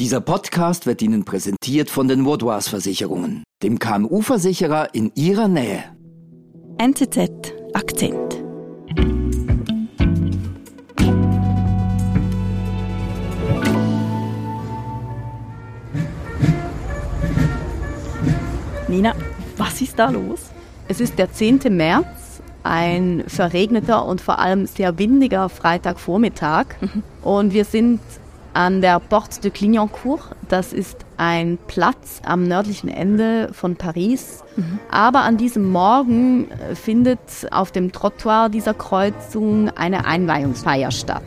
Dieser Podcast wird Ihnen präsentiert von den Vaudois Versicherungen, dem KMU-Versicherer in Ihrer Nähe. NZZ Akzent. Nina, was ist da los? Es ist der 10. März, ein verregneter und vor allem sehr windiger Freitagvormittag. Mhm. Und wir sind an der Porte de Clignancourt. Das ist ein Platz am nördlichen Ende von Paris. Mhm. Aber an diesem Morgen äh, findet auf dem Trottoir dieser Kreuzung eine Einweihungsfeier statt.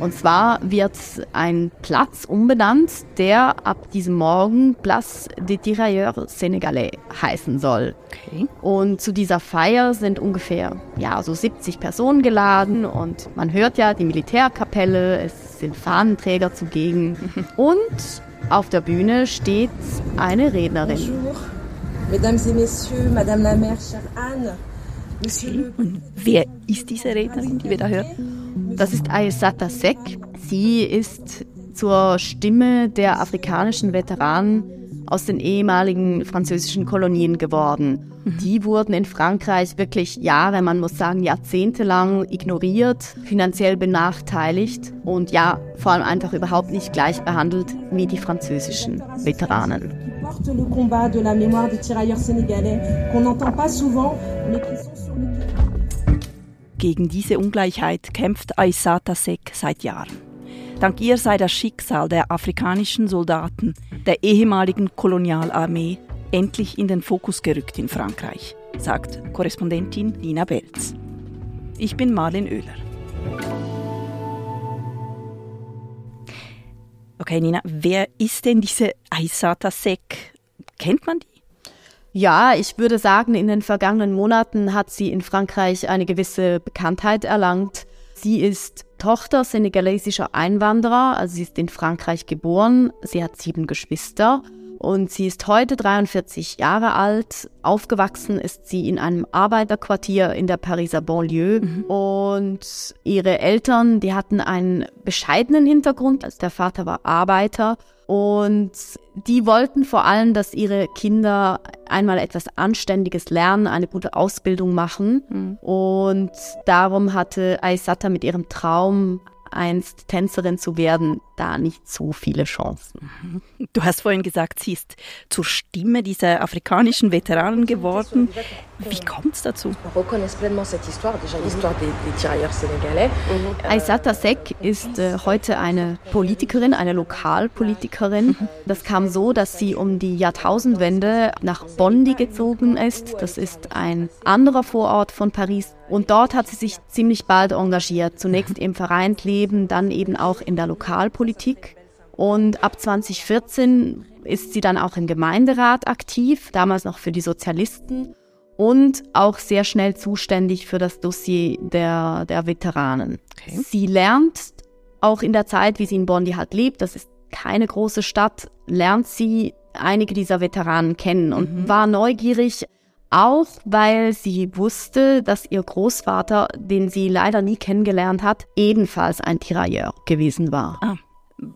Und zwar wird ein Platz umbenannt, der ab diesem Morgen Place des Tirailleurs Sénégalais heißen soll. Okay. Und zu dieser Feier sind ungefähr ja, so 70 Personen geladen und man hört ja die Militärkapelle, es sind Fahnenträger zugegen und auf der Bühne steht eine Rednerin. Bonjour, Mesdames et Messieurs, Madame la Mère, chère Anne. Monsieur und wer ist diese Rednerin, die wir da hören? Das ist Aissata Sek. Sie ist zur Stimme der afrikanischen Veteranen aus den ehemaligen französischen Kolonien geworden. Mhm. Die wurden in Frankreich wirklich Jahre, man muss sagen jahrzehntelang ignoriert, finanziell benachteiligt und ja, vor allem einfach überhaupt nicht gleich behandelt wie die französischen Veteranen. Gegen diese Ungleichheit kämpft Aissata Sek seit Jahren. Dank ihr sei das Schicksal der afrikanischen Soldaten der ehemaligen Kolonialarmee endlich in den Fokus gerückt in Frankreich, sagt Korrespondentin Nina Belz. Ich bin Marlin Oehler. Okay, Nina, wer ist denn diese Aissata Sek? Kennt man die? Ja, ich würde sagen, in den vergangenen Monaten hat sie in Frankreich eine gewisse Bekanntheit erlangt. Sie ist Tochter senegalesischer Einwanderer, also sie ist in Frankreich geboren. Sie hat sieben Geschwister und sie ist heute 43 Jahre alt. Aufgewachsen ist sie in einem Arbeiterquartier in der Pariser Banlieue mhm. und ihre Eltern, die hatten einen bescheidenen Hintergrund. Also der Vater war Arbeiter und die wollten vor allem, dass ihre Kinder einmal etwas Anständiges lernen, eine gute Ausbildung machen. Mhm. Und darum hatte Aisata mit ihrem Traum einst Tänzerin zu werden, da nicht so viele Chancen. Du hast vorhin gesagt, sie ist zur Stimme dieser afrikanischen Veteranen geworden. Wie kommt es dazu? Aissata Sek ist äh, heute eine Politikerin, eine Lokalpolitikerin. Das kam so, dass sie um die Jahrtausendwende nach Bondy gezogen ist. Das ist ein anderer Vorort von Paris. Und dort hat sie sich ziemlich bald engagiert. Zunächst im Vereinsleben, dann eben auch in der Lokalpolitik. Und ab 2014 ist sie dann auch im Gemeinderat aktiv, damals noch für die Sozialisten und auch sehr schnell zuständig für das Dossier der, der Veteranen. Okay. Sie lernt auch in der Zeit, wie sie in Bondi halt lebt, das ist keine große Stadt, lernt sie einige dieser Veteranen kennen und mhm. war neugierig, auch weil sie wusste, dass ihr Großvater, den sie leider nie kennengelernt hat, ebenfalls ein Tirailleur gewesen war. Ah,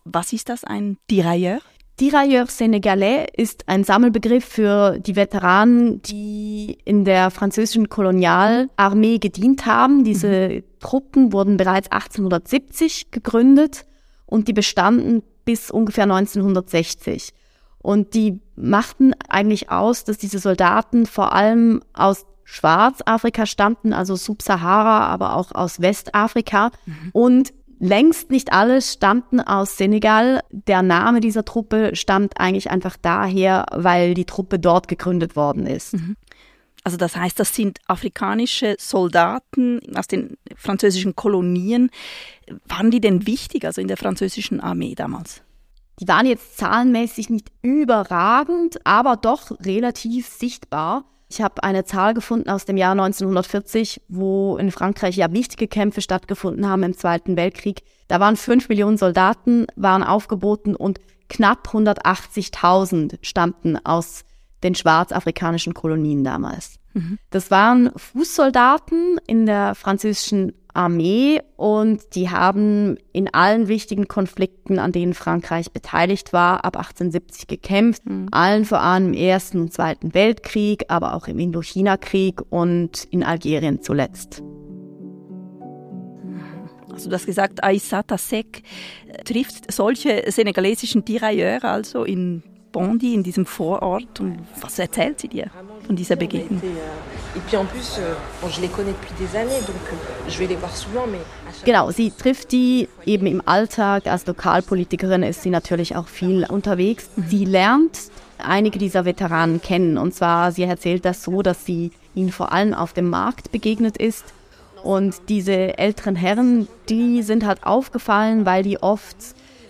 was ist das, ein Tirailleur? Tirailleur Sénégalais ist ein Sammelbegriff für die Veteranen, die in der französischen Kolonialarmee gedient haben. Diese mhm. Truppen wurden bereits 1870 gegründet und die bestanden bis ungefähr 1960. Und die machten eigentlich aus, dass diese Soldaten vor allem aus Schwarzafrika stammten, also Subsahara, aber auch aus Westafrika. Mhm. Und Längst nicht alle stammten aus Senegal. Der Name dieser Truppe stammt eigentlich einfach daher, weil die Truppe dort gegründet worden ist. Mhm. Also das heißt, das sind afrikanische Soldaten aus den französischen Kolonien. Waren die denn wichtig, also in der französischen Armee damals? Die waren jetzt zahlenmäßig nicht überragend, aber doch relativ sichtbar. Ich habe eine Zahl gefunden aus dem Jahr 1940, wo in Frankreich ja wichtige Kämpfe stattgefunden haben im Zweiten Weltkrieg. Da waren fünf Millionen Soldaten, waren aufgeboten und knapp 180.000 stammten aus den schwarzafrikanischen Kolonien damals. Mhm. Das waren Fußsoldaten in der französischen Armee und die haben in allen wichtigen Konflikten, an denen Frankreich beteiligt war, ab 1870 gekämpft. Mhm. Allen vor allem im Ersten und Zweiten Weltkrieg, aber auch im Indochina-Krieg und in Algerien zuletzt. Also du hast gesagt, Aissata Sek trifft solche senegalesischen Tirailleurs also in Bondi, in diesem Vorort. Und was erzählt sie dir von dieser Begegnung? Genau, sie trifft die eben im Alltag. Als Lokalpolitikerin ist sie natürlich auch viel unterwegs. Mhm. Sie lernt einige dieser Veteranen kennen. Und zwar, sie erzählt das so, dass sie ihnen vor allem auf dem Markt begegnet ist. Und diese älteren Herren, die sind halt aufgefallen, weil die oft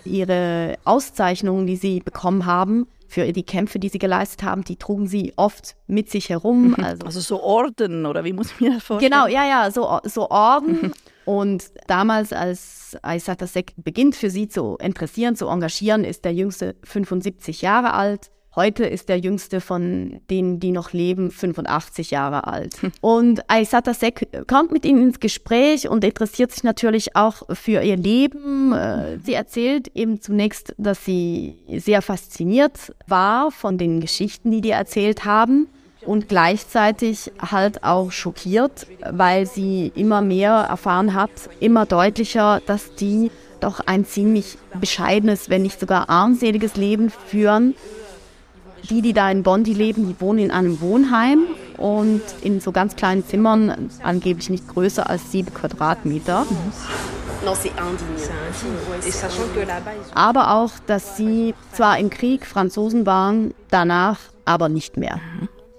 ihre Auszeichnungen, die sie bekommen haben, für die Kämpfe, die sie geleistet haben, die trugen sie oft mit sich herum. Mhm. Also, also so Orden oder wie muss ich mir das vorstellen? Genau, ja, ja, so, so Orden. Und damals, als Aissata Sek beginnt, für sie zu interessieren, zu engagieren, ist der Jüngste 75 Jahre alt. Heute ist der jüngste von denen, die noch leben, 85 Jahre alt. Hm. Und Aisata Sek kommt mit ihnen ins Gespräch und interessiert sich natürlich auch für ihr Leben. Äh, sie erzählt eben zunächst, dass sie sehr fasziniert war von den Geschichten, die die erzählt haben und gleichzeitig halt auch schockiert, weil sie immer mehr erfahren hat, immer deutlicher, dass die doch ein ziemlich bescheidenes, wenn nicht sogar armseliges Leben führen die, die da in Bondi leben, die wohnen in einem Wohnheim und in so ganz kleinen Zimmern, angeblich nicht größer als sieben Quadratmeter. Aber auch, dass sie zwar im Krieg Franzosen waren, danach aber nicht mehr.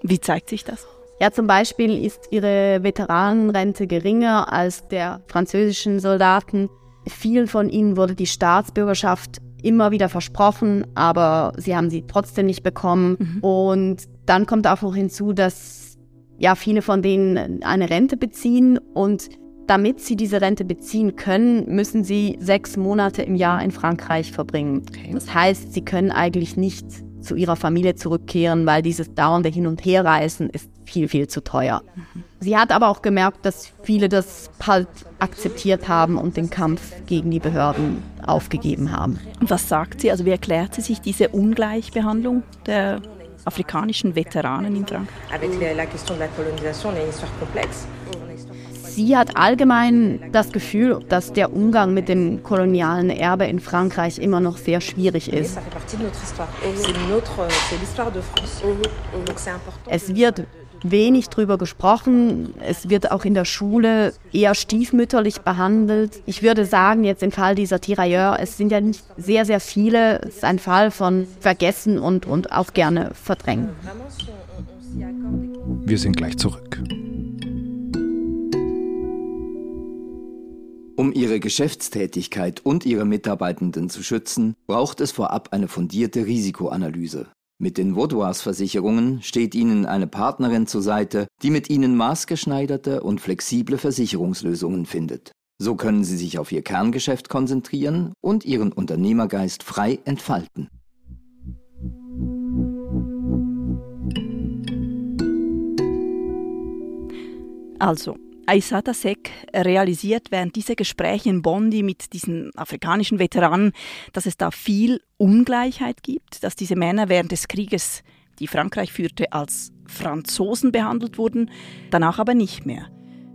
Wie zeigt sich das? Ja, zum Beispiel ist ihre Veteranenrente geringer als der französischen Soldaten. Vielen von ihnen wurde die Staatsbürgerschaft immer wieder versprochen, aber sie haben sie trotzdem nicht bekommen. Mhm. Und dann kommt auch noch hinzu, dass ja viele von denen eine Rente beziehen und damit sie diese Rente beziehen können, müssen sie sechs Monate im Jahr in Frankreich verbringen. Okay. Das heißt, sie können eigentlich nicht zu ihrer Familie zurückkehren, weil dieses dauernde Hin- und Herreisen ist viel, viel zu teuer. Mhm. Sie hat aber auch gemerkt, dass viele das halt akzeptiert haben und den Kampf gegen die Behörden aufgegeben haben. Und was sagt sie? Also wie erklärt sie sich diese Ungleichbehandlung der afrikanischen Veteranen in Frankreich? Sie hat allgemein das Gefühl, dass der Umgang mit dem kolonialen Erbe in Frankreich immer noch sehr schwierig ist. Es wird wenig drüber gesprochen. Es wird auch in der Schule eher stiefmütterlich behandelt. Ich würde sagen, jetzt im Fall dieser Tirailleurs, es sind ja nicht sehr, sehr viele. Es ist ein Fall von vergessen und, und auch gerne verdrängen. Wir sind gleich zurück. Um ihre Geschäftstätigkeit und ihre Mitarbeitenden zu schützen, braucht es vorab eine fundierte Risikoanalyse. Mit den Vaudois-Versicherungen steht Ihnen eine Partnerin zur Seite, die mit Ihnen maßgeschneiderte und flexible Versicherungslösungen findet. So können Sie sich auf Ihr Kerngeschäft konzentrieren und Ihren Unternehmergeist frei entfalten. Also, Aissata Sek realisiert während dieser Gespräche in Bondi mit diesen afrikanischen Veteranen, dass es da viel Ungleichheit gibt, dass diese Männer während des Krieges, die Frankreich führte, als Franzosen behandelt wurden, danach aber nicht mehr.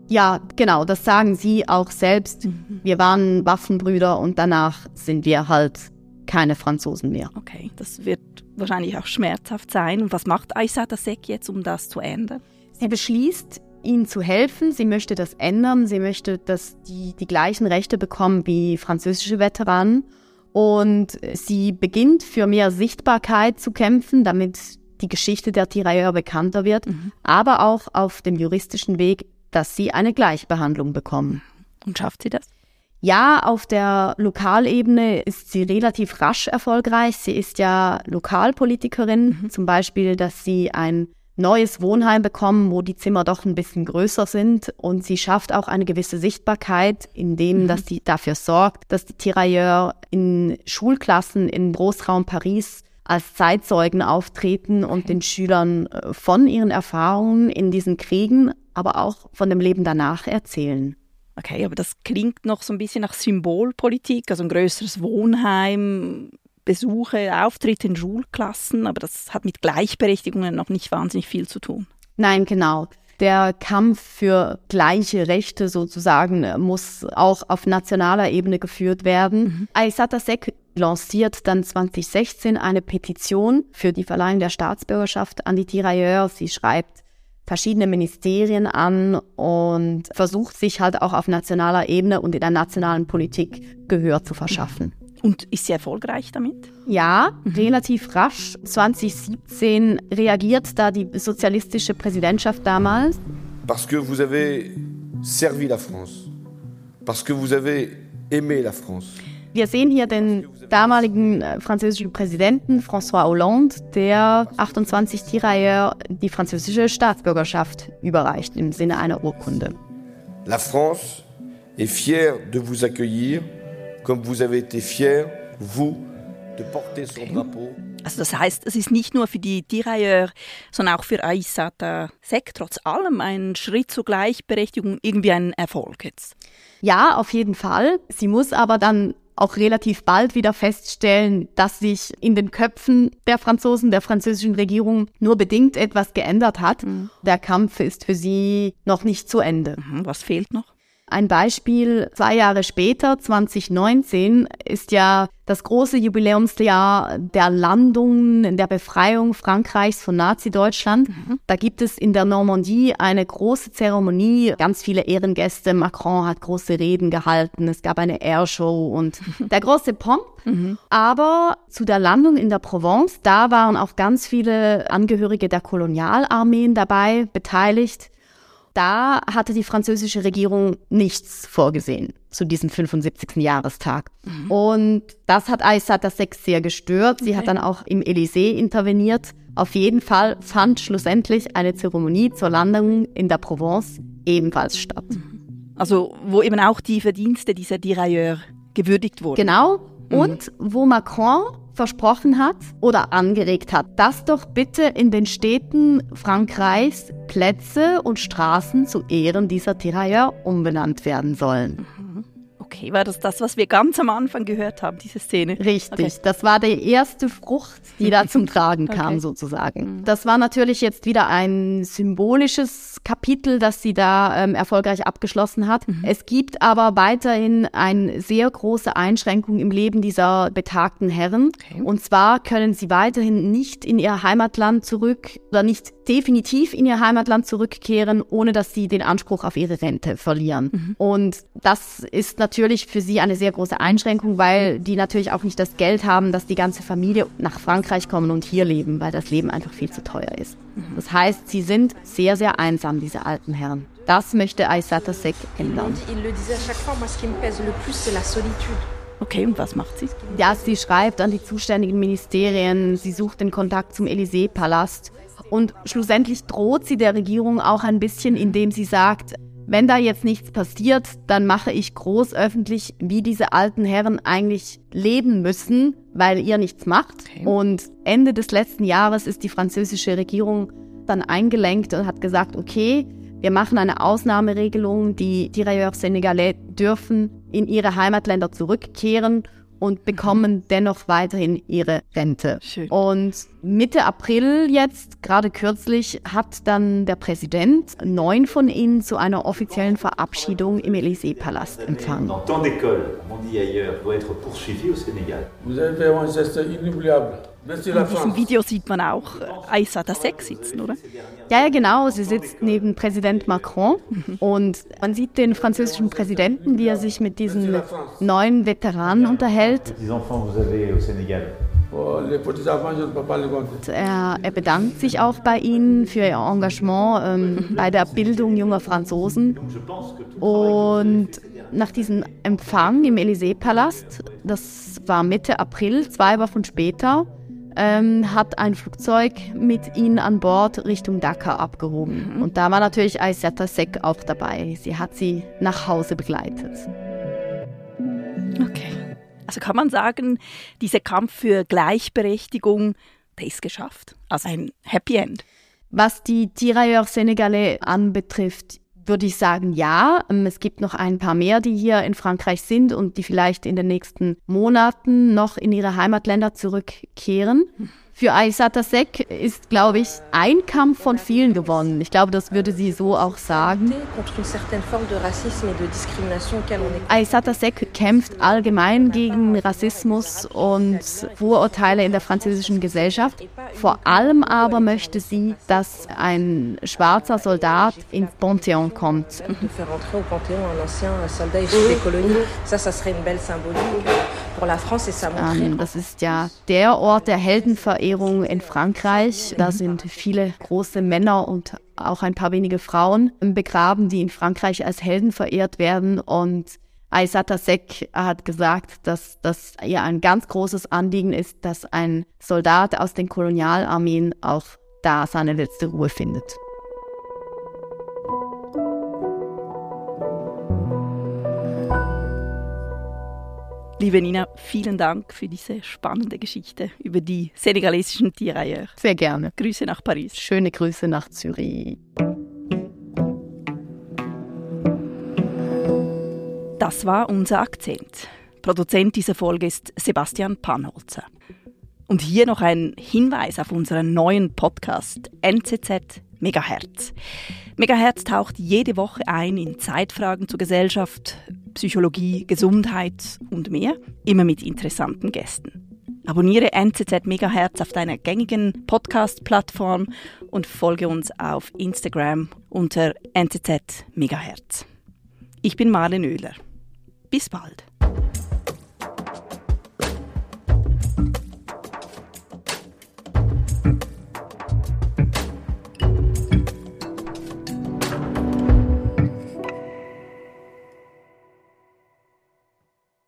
Ja, genau, das sagen sie auch selbst. Mhm. Wir waren Waffenbrüder und danach sind wir halt keine Franzosen mehr. Okay, das wird wahrscheinlich auch schmerzhaft sein. Und was macht Aissata Sek jetzt, um das zu ändern? Er beschließt, ihnen zu helfen. Sie möchte das ändern. Sie möchte, dass die die gleichen Rechte bekommen wie französische Veteranen. Und sie beginnt für mehr Sichtbarkeit zu kämpfen, damit die Geschichte der Tirailleurs bekannter wird, mhm. aber auch auf dem juristischen Weg, dass sie eine Gleichbehandlung bekommen. Und schafft sie das? Ja, auf der Lokalebene ist sie relativ rasch erfolgreich. Sie ist ja Lokalpolitikerin, mhm. zum Beispiel, dass sie ein neues Wohnheim bekommen, wo die Zimmer doch ein bisschen größer sind. Und sie schafft auch eine gewisse Sichtbarkeit, indem mhm. dass sie dafür sorgt, dass die Tirailleurs in Schulklassen im Großraum Paris als Zeitzeugen auftreten und okay. den Schülern äh, von ihren Erfahrungen in diesen Kriegen, aber auch von dem Leben danach erzählen. Okay, aber das klingt noch so ein bisschen nach Symbolpolitik, also ein größeres Wohnheim, Besuche, Auftritte in Schulklassen, aber das hat mit Gleichberechtigungen noch nicht wahnsinnig viel zu tun. Nein, genau. Der Kampf für gleiche Rechte sozusagen muss auch auf nationaler Ebene geführt werden. Mhm. Aissata Sek lanciert dann 2016 eine Petition für die Verleihung der Staatsbürgerschaft an die Tirailleurs. Sie schreibt verschiedene Ministerien an und versucht sich halt auch auf nationaler Ebene und in der nationalen Politik Gehör zu verschaffen. Und ist sie erfolgreich damit? Ja, mhm. relativ rasch. 2017 reagiert da die sozialistische Präsidentschaft damals. Parce que vous avez servi la France. Parce que vous avez aimé la France. Wir sehen hier den damaligen äh, französischen Präsidenten François Hollande, der 28 Tirailleurs die französische Staatsbürgerschaft überreicht im Sinne einer Urkunde. La France est fière de vous accueillir comme vous avez été fier, vous, de porter son drapeau. Also das heißt, es ist nicht nur für die Tirailleurs, sondern auch für Aissata Sek trotz allem ein Schritt zur Gleichberechtigung, irgendwie ein Erfolg jetzt. Ja, auf jeden Fall. Sie muss aber dann auch relativ bald wieder feststellen, dass sich in den Köpfen der Franzosen, der französischen Regierung nur bedingt etwas geändert hat. Mhm. Der Kampf ist für sie noch nicht zu Ende. Mhm. Was fehlt noch? Ein Beispiel, zwei Jahre später, 2019, ist ja das große Jubiläumsjahr der Landung, der Befreiung Frankreichs von Nazi-Deutschland. Mhm. Da gibt es in der Normandie eine große Zeremonie, ganz viele Ehrengäste. Macron hat große Reden gehalten, es gab eine Airshow und der große Pomp. Mhm. Aber zu der Landung in der Provence, da waren auch ganz viele Angehörige der Kolonialarmeen dabei beteiligt da hatte die französische Regierung nichts vorgesehen zu diesem 75. Jahrestag. Mhm. Und das hat Aissata Sex sehr gestört. Sie okay. hat dann auch im Élysée interveniert. Auf jeden Fall fand schlussendlich eine Zeremonie zur Landung in der Provence ebenfalls statt. Mhm. Also wo eben auch die Verdienste dieser Dirailleurs gewürdigt wurden. Genau. Mhm. Und wo Macron versprochen hat oder angeregt hat, dass doch bitte in den Städten Frankreichs Plätze und Straßen zu Ehren dieser Tirailleurs umbenannt werden sollen. Okay, war das das, was wir ganz am Anfang gehört haben, diese Szene? Richtig, okay. das war die erste Frucht, die da zum Tragen kam okay. sozusagen. Mhm. Das war natürlich jetzt wieder ein symbolisches Kapitel, das sie da ähm, erfolgreich abgeschlossen hat. Mhm. Es gibt aber weiterhin eine sehr große Einschränkung im Leben dieser betagten Herren. Okay. Und zwar können sie weiterhin nicht in ihr Heimatland zurück oder nicht definitiv in ihr Heimatland zurückkehren, ohne dass sie den Anspruch auf ihre Rente verlieren. Mhm. Und das ist natürlich natürlich für sie eine sehr große Einschränkung, weil die natürlich auch nicht das Geld haben, dass die ganze Familie nach Frankreich kommen und hier leben, weil das Leben einfach viel zu teuer ist. Das heißt, sie sind sehr, sehr einsam, diese alten Herren. Das möchte Aissata Sek ändern. Okay, und was macht sie? Ja, sie schreibt an die zuständigen Ministerien, sie sucht den Kontakt zum Élysée-Palast und schlussendlich droht sie der Regierung auch ein bisschen, indem sie sagt, wenn da jetzt nichts passiert, dann mache ich groß öffentlich, wie diese alten Herren eigentlich leben müssen, weil ihr nichts macht. Okay. Und Ende des letzten Jahres ist die französische Regierung dann eingelenkt und hat gesagt, okay, wir machen eine Ausnahmeregelung, die Tirailleurs Senegalais dürfen in ihre Heimatländer zurückkehren und bekommen dennoch weiterhin ihre Rente. Schön. Und Mitte April jetzt, gerade kürzlich, hat dann der Präsident neun von ihnen zu einer offiziellen Verabschiedung im Élysée-Palast empfangen. In diesem Video sieht man auch Aissata Sek sitzen, oder? Ja, ja, genau. Sie sitzt neben Präsident Macron und man sieht den französischen Präsidenten, wie er sich mit diesen neuen Veteranen unterhält. Er, er, bedankt sich auch bei ihnen für ihr Engagement ähm, bei der Bildung junger Franzosen. Und nach diesem Empfang im Élysée-Palast, das war Mitte April, zwei Wochen später, ähm, hat ein Flugzeug mit ihnen an Bord Richtung Dakar abgehoben. Mhm. Und da war natürlich Aissata Sek auch dabei. Sie hat sie nach Hause begleitet. Okay. Also kann man sagen, dieser Kampf für Gleichberechtigung, der ist geschafft. Also ein Happy End. Was die Tirailleurs Senegalais anbetrifft, würde ich sagen, ja. Ähm, es gibt noch ein paar mehr, die hier in Frankreich sind und die vielleicht in den nächsten Monaten noch in ihre Heimatländer zurückkehren. Für Aissata Sek ist, glaube ich, ein Kampf von vielen gewonnen. Ich glaube, das würde sie so auch sagen. Aissata Sek kämpft allgemein gegen Rassismus und Vorurteile in der französischen Gesellschaft. Vor allem aber möchte sie, dass ein schwarzer Soldat ins Panthéon kommt. Ähm, das ist ja der Ort der Heldenverehrung in Frankreich. Da sind viele große Männer und auch ein paar wenige Frauen begraben, die in Frankreich als Helden verehrt werden. Und Aissata Sek hat gesagt, dass das ihr ein ganz großes Anliegen ist, dass ein Soldat aus den Kolonialarmeen auch da seine letzte Ruhe findet. Liebe Nina, vielen Dank für diese spannende Geschichte über die senegalesischen Tirailleurs. Sehr gerne. Grüße nach Paris. Schöne Grüße nach Zürich. Das war unser Akzent. Produzent dieser Folge ist Sebastian Panholzer. Und hier noch ein Hinweis auf unseren neuen Podcast NZZ Megahertz. Megahertz taucht jede Woche ein in Zeitfragen zur Gesellschaft, Psychologie, Gesundheit und mehr, immer mit interessanten Gästen. Abonniere NZZ Megahertz auf deiner gängigen Podcast-Plattform und folge uns auf Instagram unter NZZ Megahertz. Ich bin Marlen Oehler. Bis bald.